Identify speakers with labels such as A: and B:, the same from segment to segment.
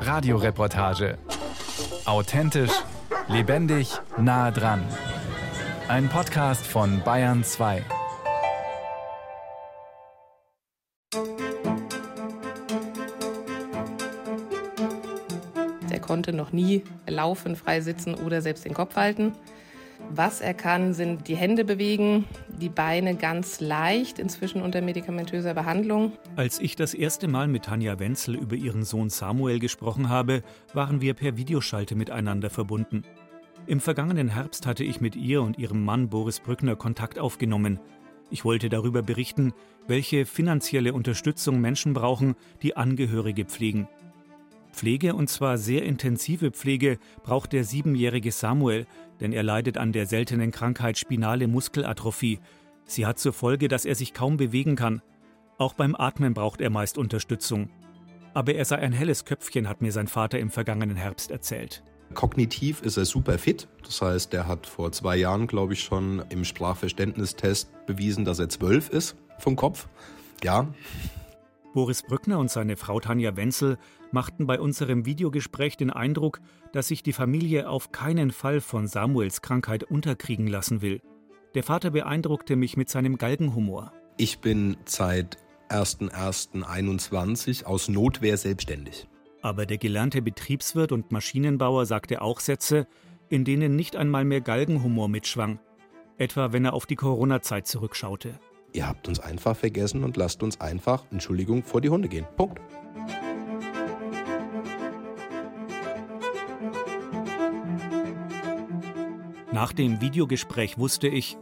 A: Radioreportage. Authentisch, lebendig, nah dran. Ein Podcast von Bayern 2.
B: Der konnte noch nie laufen, frei sitzen oder selbst den Kopf halten. Was er kann, sind die Hände bewegen, die Beine ganz leicht, inzwischen unter medikamentöser Behandlung.
C: Als ich das erste Mal mit Tanja Wenzel über ihren Sohn Samuel gesprochen habe, waren wir per Videoschalte miteinander verbunden. Im vergangenen Herbst hatte ich mit ihr und ihrem Mann Boris Brückner Kontakt aufgenommen. Ich wollte darüber berichten, welche finanzielle Unterstützung Menschen brauchen, die Angehörige pflegen. Pflege, und zwar sehr intensive Pflege, braucht der siebenjährige Samuel, denn er leidet an der seltenen Krankheit spinale Muskelatrophie. Sie hat zur Folge, dass er sich kaum bewegen kann. Auch beim Atmen braucht er meist Unterstützung. Aber er sei ein helles Köpfchen, hat mir sein Vater im vergangenen Herbst erzählt.
D: Kognitiv ist er super fit. Das heißt, er hat vor zwei Jahren, glaube ich, schon im Sprachverständnistest bewiesen, dass er zwölf ist vom Kopf. Ja.
C: Boris Brückner und seine Frau Tanja Wenzel machten bei unserem Videogespräch den Eindruck, dass sich die Familie auf keinen Fall von Samuels Krankheit unterkriegen lassen will. Der Vater beeindruckte mich mit seinem Galgenhumor.
D: Ich bin seit 01.01.21 aus Notwehr selbstständig.
C: Aber der gelernte Betriebswirt und Maschinenbauer sagte auch Sätze, in denen nicht einmal mehr Galgenhumor mitschwang. Etwa wenn er auf die Corona-Zeit zurückschaute.
D: Ihr habt uns einfach vergessen und lasst uns einfach, Entschuldigung, vor die Hunde gehen. Punkt.
C: Nach dem Videogespräch wusste ich,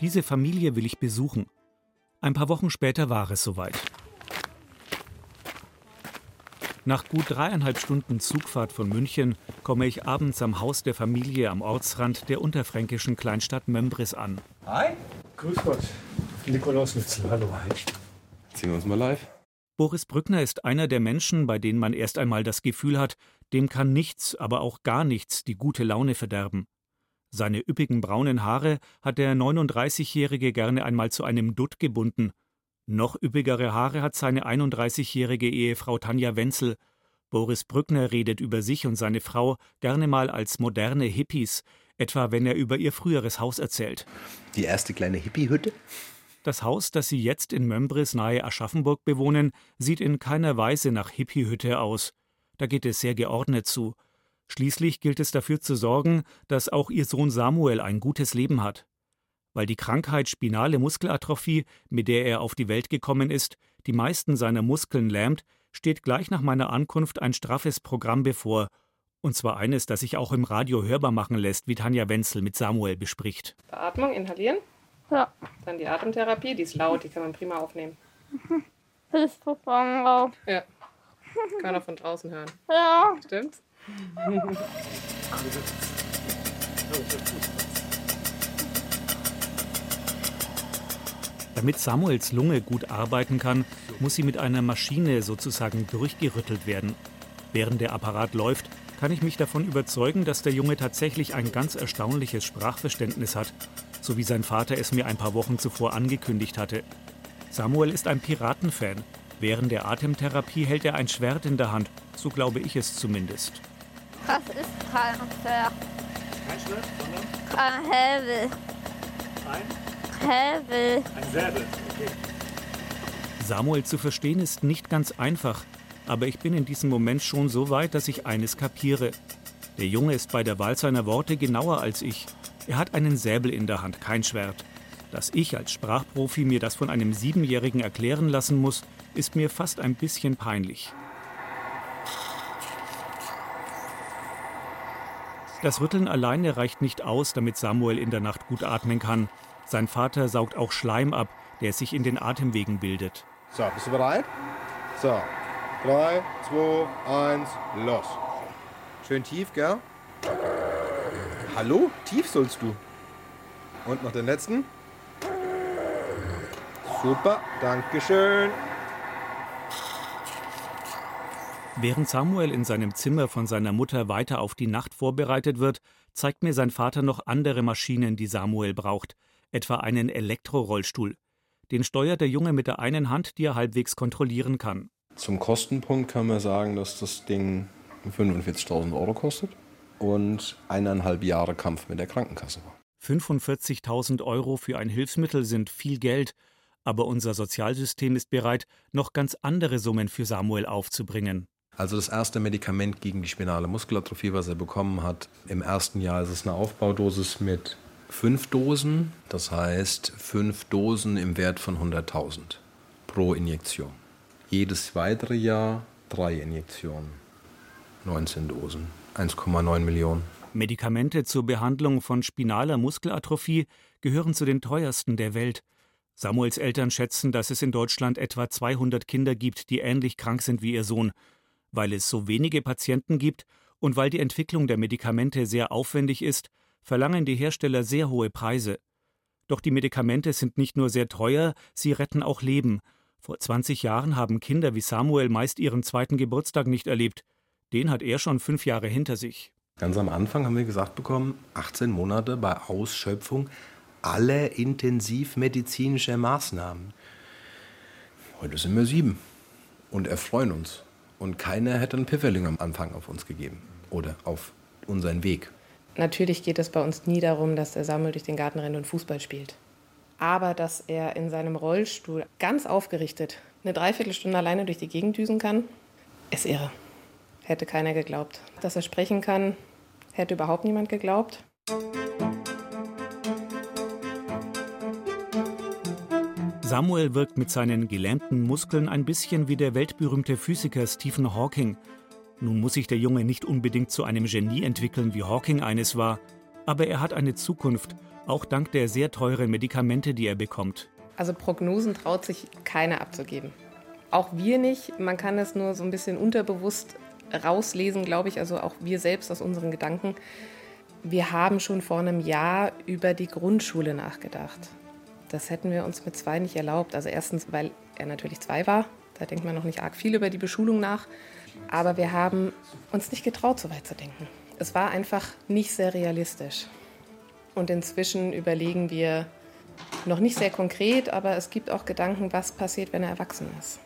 C: diese Familie will ich besuchen. Ein paar Wochen später war es soweit. Nach gut dreieinhalb Stunden Zugfahrt von München komme ich abends am Haus der Familie am Ortsrand der unterfränkischen Kleinstadt Mömbris an.
E: Hi. Grüß Gott. Nikolaus Nützel, hallo.
D: Ziehen wir uns mal live.
C: Boris Brückner ist einer der Menschen, bei denen man erst einmal das Gefühl hat, dem kann nichts, aber auch gar nichts die gute Laune verderben. Seine üppigen braunen Haare hat der 39-Jährige gerne einmal zu einem Dutt gebunden. Noch üppigere Haare hat seine 31-jährige Ehefrau Tanja Wenzel. Boris Brückner redet über sich und seine Frau gerne mal als moderne Hippies, etwa wenn er über ihr früheres Haus erzählt.
D: Die erste kleine Hippie-Hütte?
C: Das Haus, das sie jetzt in Mömbris nahe Aschaffenburg bewohnen, sieht in keiner Weise nach Hippie-Hütte aus. Da geht es sehr geordnet zu. Schließlich gilt es dafür zu sorgen, dass auch ihr Sohn Samuel ein gutes Leben hat. Weil die Krankheit spinale Muskelatrophie, mit der er auf die Welt gekommen ist, die meisten seiner Muskeln lähmt, steht gleich nach meiner Ankunft ein straffes Programm bevor, und zwar eines, das sich auch im Radio hörbar machen lässt, wie Tanja Wenzel mit Samuel bespricht.
B: Beatmung, inhalieren.
F: Ja.
B: Dann die Atemtherapie, die ist laut, die kann man prima aufnehmen.
F: Hilfsprogramm auch.
B: Ja. Kann man auch von draußen hören.
F: Ja.
B: Stimmt's?
C: Damit Samuels Lunge gut arbeiten kann, muss sie mit einer Maschine sozusagen durchgerüttelt werden. Während der Apparat läuft, kann ich mich davon überzeugen, dass der Junge tatsächlich ein ganz erstaunliches Sprachverständnis hat, so wie sein Vater es mir ein paar Wochen zuvor angekündigt hatte. Samuel ist ein Piratenfan. Während der Atemtherapie hält er ein Schwert in der Hand, so glaube ich es zumindest.
F: Das ist kein Pferd.
E: Kein Schwert, sondern
F: Kein Hebel.
E: ein,
F: Hebel.
E: ein Säbel. Okay.
C: Samuel zu verstehen ist nicht ganz einfach, aber ich bin in diesem Moment schon so weit, dass ich eines kapiere. Der Junge ist bei der Wahl seiner Worte genauer als ich. Er hat einen Säbel in der Hand, kein Schwert. Dass ich als Sprachprofi mir das von einem Siebenjährigen erklären lassen muss, ist mir fast ein bisschen peinlich. Das Rütteln alleine reicht nicht aus, damit Samuel in der Nacht gut atmen kann. Sein Vater saugt auch Schleim ab, der sich in den Atemwegen bildet.
G: So, bist du bereit? So, 3, 2, 1, los. Schön tief, gell? Hallo? Tief sollst du. Und noch den letzten. Super, Dankeschön.
C: Während Samuel in seinem Zimmer von seiner Mutter weiter auf die Nacht vorbereitet wird, zeigt mir sein Vater noch andere Maschinen, die Samuel braucht, etwa einen Elektrorollstuhl. Den steuert der Junge mit der einen Hand, die er halbwegs kontrollieren kann.
D: Zum Kostenpunkt kann man sagen, dass das Ding 45.000 Euro kostet und eineinhalb Jahre Kampf mit der Krankenkasse war.
C: 45.000 Euro für ein Hilfsmittel sind viel Geld, aber unser Sozialsystem ist bereit, noch ganz andere Summen für Samuel aufzubringen.
D: Also das erste Medikament gegen die spinale Muskelatrophie, was er bekommen hat, im ersten Jahr ist es eine Aufbaudosis mit fünf Dosen. Das heißt fünf Dosen im Wert von 100.000 pro Injektion. Jedes weitere Jahr drei Injektionen. 19 Dosen, 1,9 Millionen.
C: Medikamente zur Behandlung von spinaler Muskelatrophie gehören zu den teuersten der Welt. Samuels Eltern schätzen, dass es in Deutschland etwa 200 Kinder gibt, die ähnlich krank sind wie ihr Sohn. Weil es so wenige Patienten gibt und weil die Entwicklung der Medikamente sehr aufwendig ist, verlangen die Hersteller sehr hohe Preise. Doch die Medikamente sind nicht nur sehr teuer, sie retten auch Leben. Vor 20 Jahren haben Kinder wie Samuel meist ihren zweiten Geburtstag nicht erlebt. Den hat er schon fünf Jahre hinter sich.
D: Ganz am Anfang haben wir gesagt bekommen, 18 Monate bei Ausschöpfung aller intensivmedizinischer Maßnahmen. Heute sind wir sieben und erfreuen uns. Und keiner hätte einen Pfifferling am Anfang auf uns gegeben oder auf unseren Weg.
B: Natürlich geht es bei uns nie darum, dass der Samuel durch den Garten rennt und Fußball spielt. Aber dass er in seinem Rollstuhl ganz aufgerichtet eine Dreiviertelstunde alleine durch die Gegend düsen kann, ist irre. Hätte keiner geglaubt. Dass er sprechen kann, hätte überhaupt niemand geglaubt.
C: Samuel wirkt mit seinen gelähmten Muskeln ein bisschen wie der weltberühmte Physiker Stephen Hawking. Nun muss sich der Junge nicht unbedingt zu einem Genie entwickeln, wie Hawking eines war, aber er hat eine Zukunft, auch dank der sehr teuren Medikamente, die er bekommt.
B: Also Prognosen traut sich keiner abzugeben. Auch wir nicht. Man kann es nur so ein bisschen unterbewusst rauslesen, glaube ich, also auch wir selbst aus unseren Gedanken. Wir haben schon vor einem Jahr über die Grundschule nachgedacht. Das hätten wir uns mit zwei nicht erlaubt. Also erstens, weil er natürlich zwei war. Da denkt man noch nicht arg viel über die Beschulung nach. Aber wir haben uns nicht getraut, so weit zu denken. Es war einfach nicht sehr realistisch. Und inzwischen überlegen wir noch nicht sehr konkret, aber es gibt auch Gedanken, was passiert, wenn er erwachsen ist.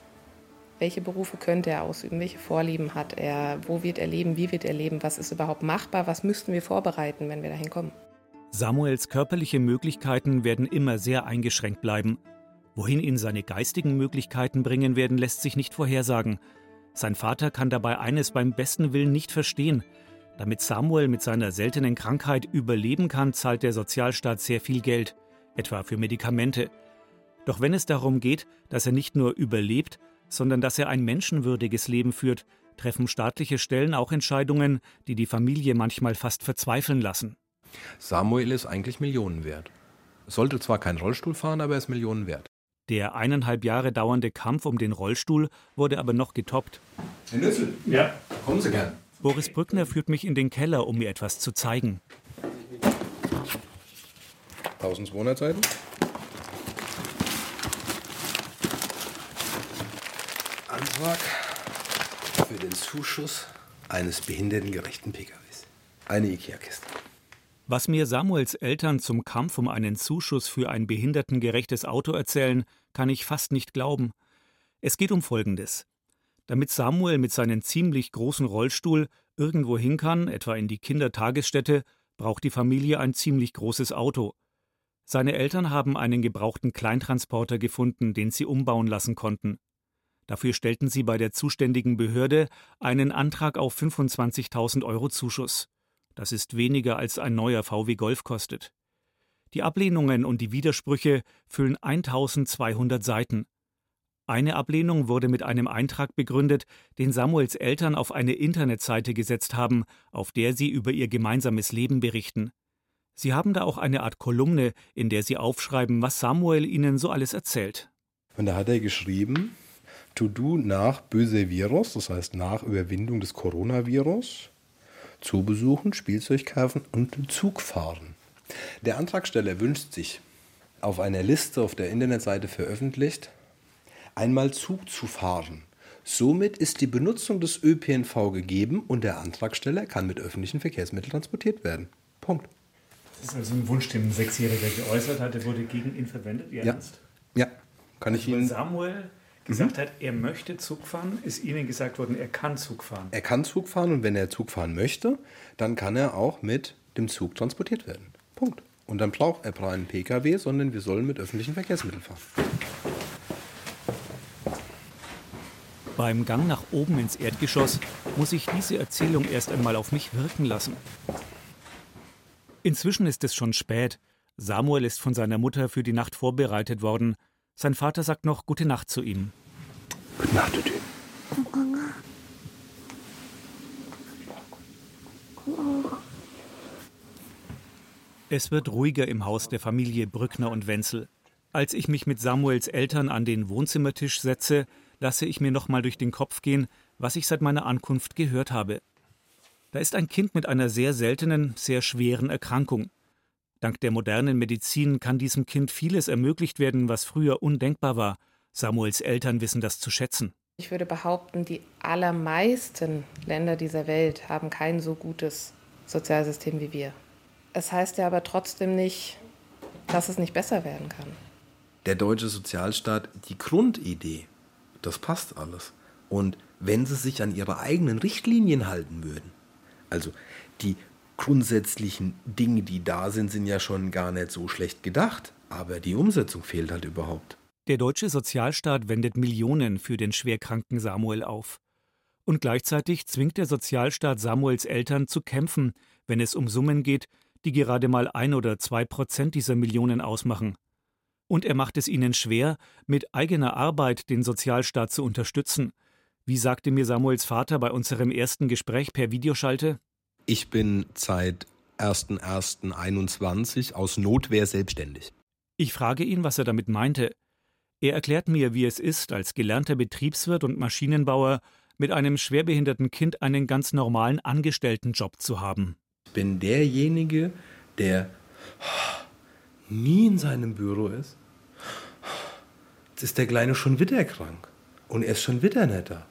B: Welche Berufe könnte er ausüben? Welche Vorlieben hat er? Wo wird er leben? Wie wird er leben? Was ist überhaupt machbar? Was müssten wir vorbereiten, wenn wir dahin kommen?
C: Samuels körperliche Möglichkeiten werden immer sehr eingeschränkt bleiben. Wohin ihn seine geistigen Möglichkeiten bringen werden, lässt sich nicht vorhersagen. Sein Vater kann dabei eines beim besten Willen nicht verstehen. Damit Samuel mit seiner seltenen Krankheit überleben kann, zahlt der Sozialstaat sehr viel Geld, etwa für Medikamente. Doch wenn es darum geht, dass er nicht nur überlebt, sondern dass er ein menschenwürdiges Leben führt, treffen staatliche Stellen auch Entscheidungen, die die Familie manchmal fast verzweifeln lassen.
D: Samuel ist eigentlich Millionen wert. Sollte zwar kein Rollstuhl fahren, aber er ist Millionen wert.
C: Der eineinhalb Jahre dauernde Kampf um den Rollstuhl wurde aber noch getoppt.
D: Herr Nüssel,
E: Ja,
D: kommen Sie gern.
C: Boris Brückner führt mich in den Keller, um mir etwas zu zeigen.
D: 1200 Seiten. Antrag für den Zuschuss eines behindertengerechten PKWs. Eine IKEA-Kiste.
C: Was mir Samuels Eltern zum Kampf um einen Zuschuss für ein behindertengerechtes Auto erzählen, kann ich fast nicht glauben. Es geht um Folgendes. Damit Samuel mit seinem ziemlich großen Rollstuhl irgendwo hin kann, etwa in die Kindertagesstätte, braucht die Familie ein ziemlich großes Auto. Seine Eltern haben einen gebrauchten Kleintransporter gefunden, den sie umbauen lassen konnten. Dafür stellten sie bei der zuständigen Behörde einen Antrag auf 25.000 Euro Zuschuss. Das ist weniger als ein neuer VW Golf kostet. Die Ablehnungen und die Widersprüche füllen 1200 Seiten. Eine Ablehnung wurde mit einem Eintrag begründet, den Samuels Eltern auf eine Internetseite gesetzt haben, auf der sie über ihr gemeinsames Leben berichten. Sie haben da auch eine Art Kolumne, in der sie aufschreiben, was Samuel ihnen so alles erzählt.
D: Und da hat er geschrieben, To-Do nach böse Virus, das heißt nach Überwindung des Coronavirus, Zoo besuchen, Spielzeug kaufen und Zug fahren. Der Antragsteller wünscht sich auf einer Liste auf der Internetseite veröffentlicht, einmal Zug zu fahren. Somit ist die Benutzung des ÖPNV gegeben und der Antragsteller kann mit öffentlichen Verkehrsmitteln transportiert werden. Punkt.
E: das ist also ein Wunsch, den ein Sechsjähriger geäußert hat, der wurde gegen ihn verwendet. Ihr
D: Ja.
E: Ernst?
D: Ja, kann ich
E: Weil
D: Ihnen.
E: Samuel
C: gesagt hat, er möchte Zug fahren, ist Ihnen gesagt worden, er kann Zug fahren.
D: Er kann Zug fahren und wenn er Zug fahren möchte, dann kann er auch mit dem Zug transportiert werden. Punkt. Und dann braucht er keinen Pkw, sondern wir sollen mit öffentlichen Verkehrsmitteln fahren.
C: Beim Gang nach oben ins Erdgeschoss muss ich diese Erzählung erst einmal auf mich wirken lassen. Inzwischen ist es schon spät. Samuel ist von seiner Mutter für die Nacht vorbereitet worden. Sein Vater sagt noch Gute Nacht zu ihm.
D: Gute Nacht, Tütü.
C: Es wird ruhiger im Haus der Familie Brückner und Wenzel. Als ich mich mit Samuels Eltern an den Wohnzimmertisch setze, lasse ich mir nochmal durch den Kopf gehen, was ich seit meiner Ankunft gehört habe. Da ist ein Kind mit einer sehr seltenen, sehr schweren Erkrankung. Dank der modernen Medizin kann diesem Kind vieles ermöglicht werden, was früher undenkbar war. Samuels Eltern wissen das zu schätzen.
B: Ich würde behaupten, die allermeisten Länder dieser Welt haben kein so gutes Sozialsystem wie wir. Es heißt ja aber trotzdem nicht, dass es nicht besser werden kann.
D: Der deutsche Sozialstaat, die Grundidee, das passt alles. Und wenn sie sich an ihre eigenen Richtlinien halten würden, also die grundsätzlichen Dinge, die da sind, sind ja schon gar nicht so schlecht gedacht, aber die Umsetzung fehlt halt überhaupt.
C: Der deutsche Sozialstaat wendet Millionen für den schwerkranken Samuel auf. Und gleichzeitig zwingt der Sozialstaat Samuels Eltern zu kämpfen, wenn es um Summen geht, die gerade mal ein oder zwei Prozent dieser Millionen ausmachen. Und er macht es ihnen schwer, mit eigener Arbeit den Sozialstaat zu unterstützen. Wie sagte mir Samuels Vater bei unserem ersten Gespräch per Videoschalte?
D: Ich bin seit 1.1.21 aus Notwehr selbstständig.
C: Ich frage ihn, was er damit meinte. Er erklärt mir, wie es ist, als gelernter Betriebswirt und Maschinenbauer mit einem schwerbehinderten Kind einen ganz normalen Angestelltenjob zu haben.
D: Ich bin derjenige, der nie in seinem Büro ist. Jetzt ist der Kleine schon wieder krank und er ist schon wieder netter.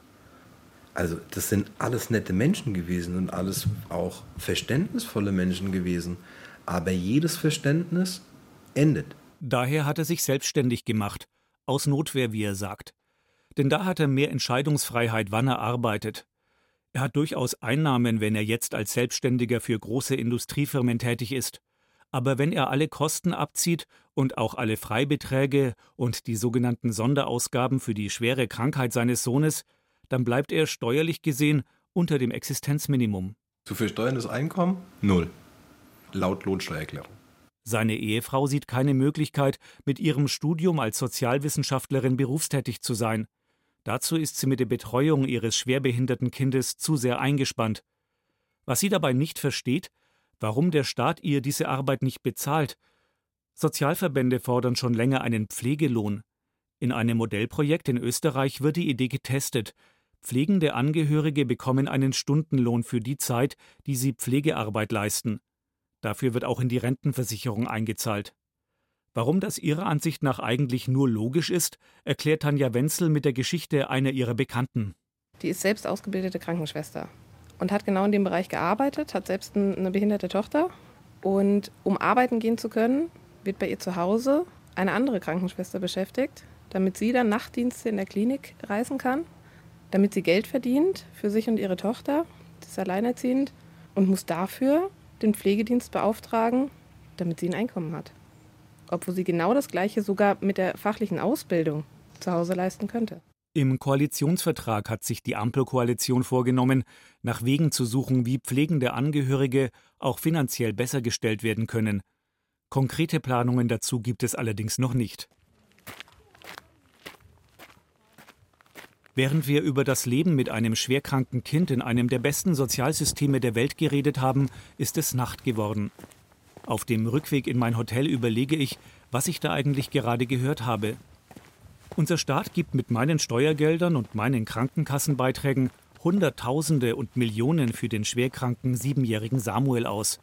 D: Also das sind alles nette Menschen gewesen und alles auch verständnisvolle Menschen gewesen. Aber jedes Verständnis endet.
C: Daher hat er sich selbstständig gemacht, aus Notwehr, wie er sagt. Denn da hat er mehr Entscheidungsfreiheit, wann er arbeitet. Er hat durchaus Einnahmen, wenn er jetzt als Selbstständiger für große Industriefirmen tätig ist. Aber wenn er alle Kosten abzieht und auch alle Freibeträge und die sogenannten Sonderausgaben für die schwere Krankheit seines Sohnes, dann bleibt er steuerlich gesehen unter dem Existenzminimum.
D: Zu versteuerndes Einkommen? Null. Laut Lohnsteuererklärung.
C: Seine Ehefrau sieht keine Möglichkeit, mit ihrem Studium als Sozialwissenschaftlerin berufstätig zu sein. Dazu ist sie mit der Betreuung ihres schwerbehinderten Kindes zu sehr eingespannt. Was sie dabei nicht versteht, warum der Staat ihr diese Arbeit nicht bezahlt. Sozialverbände fordern schon länger einen Pflegelohn. In einem Modellprojekt in Österreich wird die Idee getestet. Pflegende Angehörige bekommen einen Stundenlohn für die Zeit, die sie Pflegearbeit leisten. Dafür wird auch in die Rentenversicherung eingezahlt. Warum das ihrer Ansicht nach eigentlich nur logisch ist, erklärt Tanja Wenzel mit der Geschichte einer ihrer Bekannten.
B: Die ist selbst ausgebildete Krankenschwester und hat genau in dem Bereich gearbeitet, hat selbst eine behinderte Tochter. Und um arbeiten gehen zu können, wird bei ihr zu Hause eine andere Krankenschwester beschäftigt, damit sie dann Nachtdienste in der Klinik reisen kann, damit sie Geld verdient für sich und ihre Tochter, die ist alleinerziehend und muss dafür den Pflegedienst beauftragen, damit sie ein Einkommen hat. Obwohl sie genau das Gleiche sogar mit der fachlichen Ausbildung zu Hause leisten könnte.
C: Im Koalitionsvertrag hat sich die Ampelkoalition vorgenommen, nach Wegen zu suchen, wie pflegende Angehörige auch finanziell besser gestellt werden können. Konkrete Planungen dazu gibt es allerdings noch nicht. Während wir über das Leben mit einem schwerkranken Kind in einem der besten Sozialsysteme der Welt geredet haben, ist es Nacht geworden. Auf dem Rückweg in mein Hotel überlege ich, was ich da eigentlich gerade gehört habe. Unser Staat gibt mit meinen Steuergeldern und meinen Krankenkassenbeiträgen Hunderttausende und Millionen für den schwerkranken siebenjährigen Samuel aus.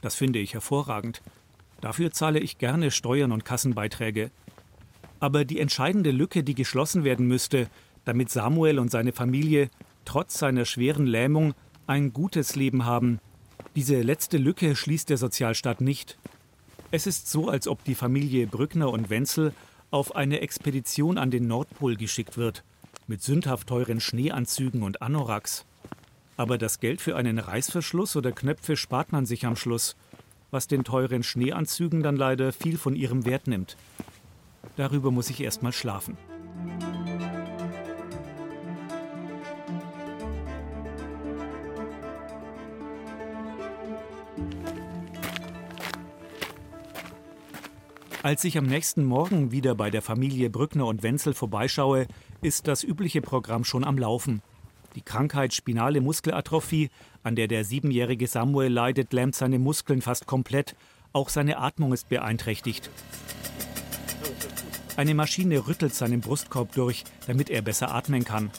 C: Das finde ich hervorragend. Dafür zahle ich gerne Steuern und Kassenbeiträge. Aber die entscheidende Lücke, die geschlossen werden müsste, damit Samuel und seine Familie trotz seiner schweren Lähmung ein gutes Leben haben, diese letzte Lücke schließt der Sozialstaat nicht. Es ist so, als ob die Familie Brückner und Wenzel auf eine Expedition an den Nordpol geschickt wird, mit sündhaft teuren Schneeanzügen und Anoraks. Aber das Geld für einen Reißverschluss oder Knöpfe spart man sich am Schluss, was den teuren Schneeanzügen dann leider viel von ihrem Wert nimmt. Darüber muss ich erst mal schlafen. Als ich am nächsten Morgen wieder bei der Familie Brückner und Wenzel vorbeischaue, ist das übliche Programm schon am Laufen. Die Krankheit spinale Muskelatrophie, an der der siebenjährige Samuel leidet, lähmt seine Muskeln fast komplett. Auch seine Atmung ist beeinträchtigt. Eine Maschine rüttelt seinen Brustkorb durch, damit er besser atmen kann.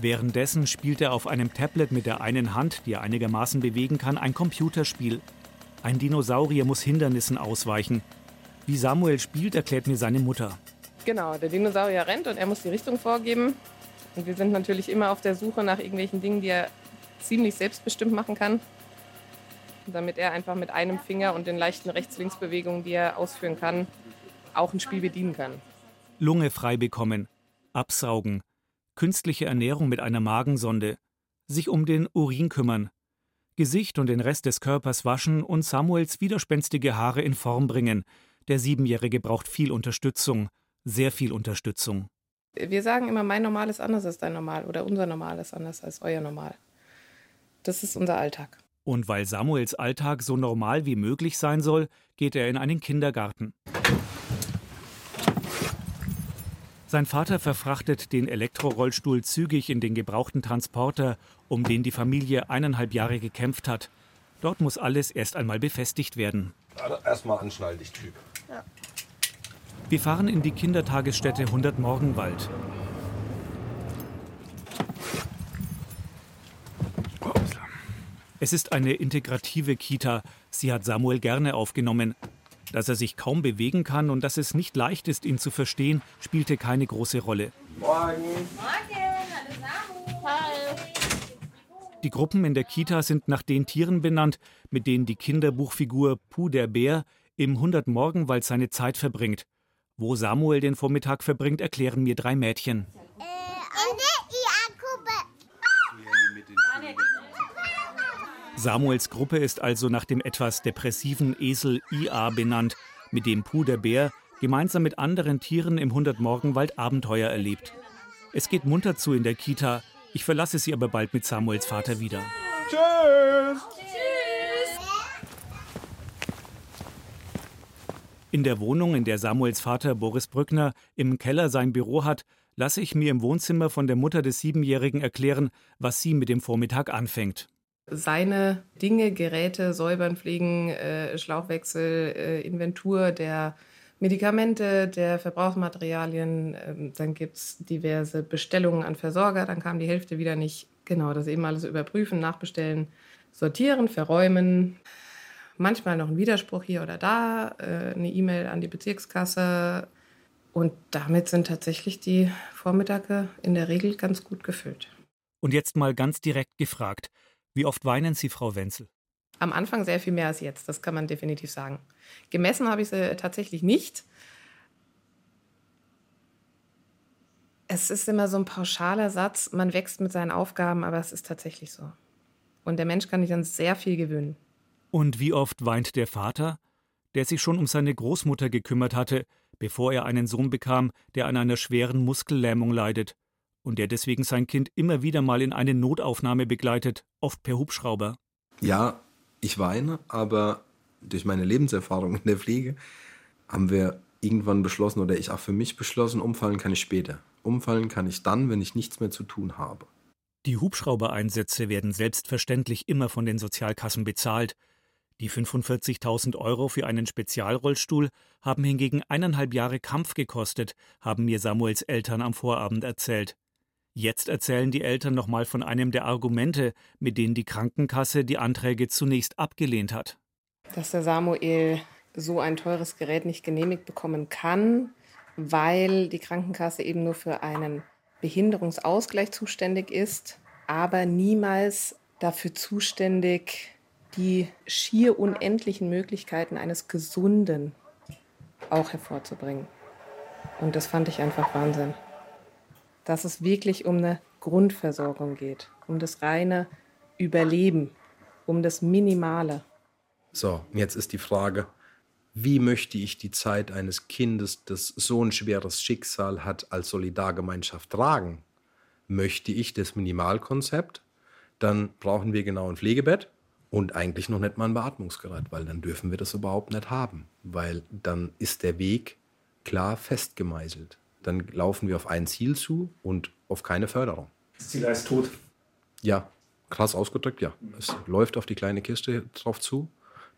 C: Währenddessen spielt er auf einem Tablet mit der einen Hand, die er einigermaßen bewegen kann, ein Computerspiel. Ein Dinosaurier muss Hindernissen ausweichen. Wie Samuel spielt, erklärt mir seine Mutter.
B: Genau, der Dinosaurier rennt und er muss die Richtung vorgeben. Und wir sind natürlich immer auf der Suche nach irgendwelchen Dingen, die er ziemlich selbstbestimmt machen kann. Damit er einfach mit einem Finger und den leichten Rechts-Links-Bewegungen, die er ausführen kann, auch ein Spiel bedienen kann.
C: Lunge frei bekommen, absaugen, künstliche Ernährung mit einer Magensonde, sich um den Urin kümmern, Gesicht und den Rest des Körpers waschen und Samuels widerspenstige Haare in Form bringen, der Siebenjährige braucht viel Unterstützung, sehr viel Unterstützung.
B: Wir sagen immer, mein Normal ist anders als dein Normal oder unser Normal ist anders als euer Normal. Das ist unser Alltag.
C: Und weil Samuels Alltag so normal wie möglich sein soll, geht er in einen Kindergarten. Sein Vater verfrachtet den Elektrorollstuhl zügig in den gebrauchten Transporter, um den die Familie eineinhalb Jahre gekämpft hat. Dort muss alles erst einmal befestigt werden.
G: Also erstmal anschnall dich, Typ.
C: Wir fahren in die Kindertagesstätte 100 Morgenwald. Es ist eine integrative Kita. Sie hat Samuel gerne aufgenommen. Dass er sich kaum bewegen kann und dass es nicht leicht ist, ihn zu verstehen, spielte keine große Rolle.
G: Morgen.
C: Die Gruppen in der Kita sind nach den Tieren benannt, mit denen die Kinderbuchfigur Puh der Bär im 100 Morgenwald seine Zeit verbringt. Wo Samuel den Vormittag verbringt, erklären mir drei Mädchen.
F: IA-Gruppe.
C: Samuels Gruppe ist also nach dem etwas depressiven Esel IA benannt, mit dem Puh der Bär gemeinsam mit anderen Tieren im 100 Morgenwald Abenteuer erlebt. Es geht munter zu in der Kita. Ich verlasse sie aber bald mit Samuels Vater wieder.
G: Tschüss.
C: In der Wohnung, in der Samuels Vater Boris Brückner im Keller sein Büro hat, lasse ich mir im Wohnzimmer von der Mutter des Siebenjährigen erklären, was sie mit dem Vormittag anfängt.
B: Seine Dinge, Geräte, Säubern, Pflegen, äh, Schlauchwechsel, äh, Inventur der Medikamente, der Verbrauchsmaterialien. ähm, dann gibt es diverse Bestellungen an Versorger. Dann kam die Hälfte wieder nicht. Genau, das eben alles überprüfen, nachbestellen, sortieren, verräumen. Manchmal noch ein Widerspruch hier oder da, äh, eine E-Mail an die Bezirkskasse. Und damit sind tatsächlich die Vormittage in der Regel ganz gut gefüllt.
C: Und jetzt mal ganz direkt gefragt, wie oft weinen Sie, Frau Wenzel?
B: Am Anfang sehr viel mehr als jetzt, das kann man definitiv sagen. Gemessen habe ich sie tatsächlich nicht. Es ist immer so ein pauschaler Satz, man wächst mit seinen Aufgaben, aber es ist tatsächlich so. Und der Mensch kann sich an sehr viel gewöhnen.
C: Und wie oft weint der Vater, der sich schon um seine Großmutter gekümmert hatte, bevor er einen Sohn bekam, der an einer schweren Muskellähmung leidet und der deswegen sein Kind immer wieder mal in eine Notaufnahme begleitet, oft per Hubschrauber.
H: Ja, ich weine, aber durch meine Lebenserfahrung in der Pflege haben wir irgendwann beschlossen oder ich auch für mich beschlossen, umfallen kann ich später. Umfallen kann ich dann, wenn ich nichts mehr zu tun habe.
C: Die Hubschraubereinsätze werden selbstverständlich immer von den Sozialkassen bezahlt. Die 45.000 Euro für einen Spezialrollstuhl haben hingegen eineinhalb Jahre Kampf gekostet, haben mir Samuels Eltern am Vorabend erzählt. Jetzt erzählen die Eltern nochmal von einem der Argumente, mit denen die Krankenkasse die Anträge zunächst abgelehnt hat.
B: Dass der Samuel so ein teures Gerät nicht genehmigt bekommen kann, weil die Krankenkasse eben nur für einen Behinderungsausgleich zuständig ist, aber niemals dafür zuständig, die schier unendlichen Möglichkeiten eines Gesunden auch hervorzubringen. Und das fand ich einfach Wahnsinn. Dass es wirklich um eine Grundversorgung geht, um das reine Überleben, um das Minimale.
D: So, jetzt ist die Frage, wie möchte ich die Zeit eines Kindes, das so ein schweres Schicksal hat, als Solidargemeinschaft tragen? Möchte ich das Minimalkonzept? Dann brauchen wir genau ein Pflegebett und eigentlich noch nicht mal ein Beatmungsgerät, weil dann dürfen wir das überhaupt nicht haben, weil dann ist der Weg klar festgemeißelt. Dann laufen wir auf ein Ziel zu und auf keine Förderung.
I: Das Ziel heißt tot.
D: Ja, krass ausgedrückt, ja. Es läuft auf die kleine Kiste drauf zu,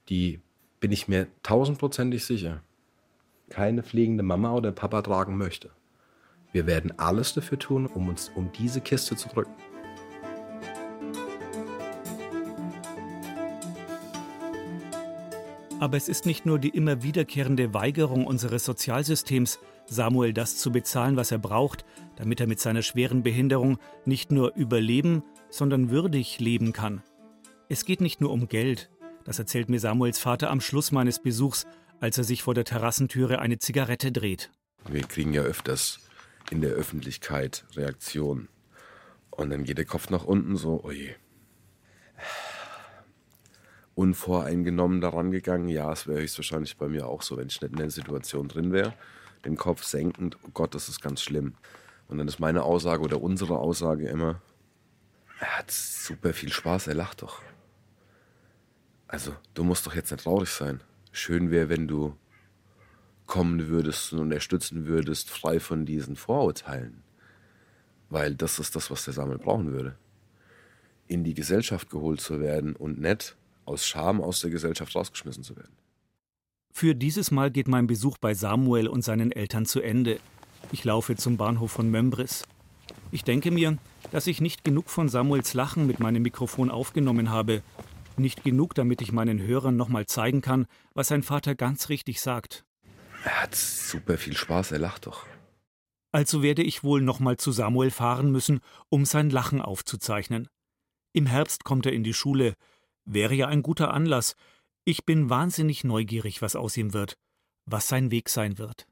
D: die bin ich mir tausendprozentig sicher, keine pflegende Mama oder Papa tragen möchte. Wir werden alles dafür tun, um uns um diese Kiste zu drücken.
C: Aber es ist nicht nur die immer wiederkehrende Weigerung unseres Sozialsystems, Samuel das zu bezahlen, was er braucht, damit er mit seiner schweren Behinderung nicht nur überleben, sondern würdig leben kann. Es geht nicht nur um Geld, das erzählt mir Samuels Vater am Schluss meines Besuchs, als er sich vor der Terrassentüre eine Zigarette dreht.
J: Wir kriegen ja öfters in der Öffentlichkeit Reaktionen. Und dann geht der Kopf nach unten so, oje. Unvoreingenommen daran gegangen, ja, es wäre höchstwahrscheinlich bei mir auch so, wenn ich nicht in der Situation drin wäre. Den Kopf senkend, oh Gott, das ist ganz schlimm. Und dann ist meine Aussage oder unsere Aussage immer, er hat super viel Spaß, er lacht doch. Also, du musst doch jetzt nicht traurig sein. Schön wäre, wenn du kommen würdest und unterstützen würdest, frei von diesen Vorurteilen. Weil das ist das, was der Sammel brauchen würde. In die Gesellschaft geholt zu werden und nicht aus Scham aus der Gesellschaft rausgeschmissen zu werden.
C: Für dieses Mal geht mein Besuch bei Samuel und seinen Eltern zu Ende. Ich laufe zum Bahnhof von Mömbris. Ich denke mir, dass ich nicht genug von Samuels Lachen mit meinem Mikrofon aufgenommen habe nicht genug, damit ich meinen Hörern nochmal zeigen kann, was sein Vater ganz richtig sagt.
J: Er hat super viel Spaß, er lacht doch.
C: Also werde ich wohl nochmal zu Samuel fahren müssen, um sein Lachen aufzuzeichnen. Im Herbst kommt er in die Schule. Wäre ja ein guter Anlass. Ich bin wahnsinnig neugierig, was aus ihm wird, was sein Weg sein wird.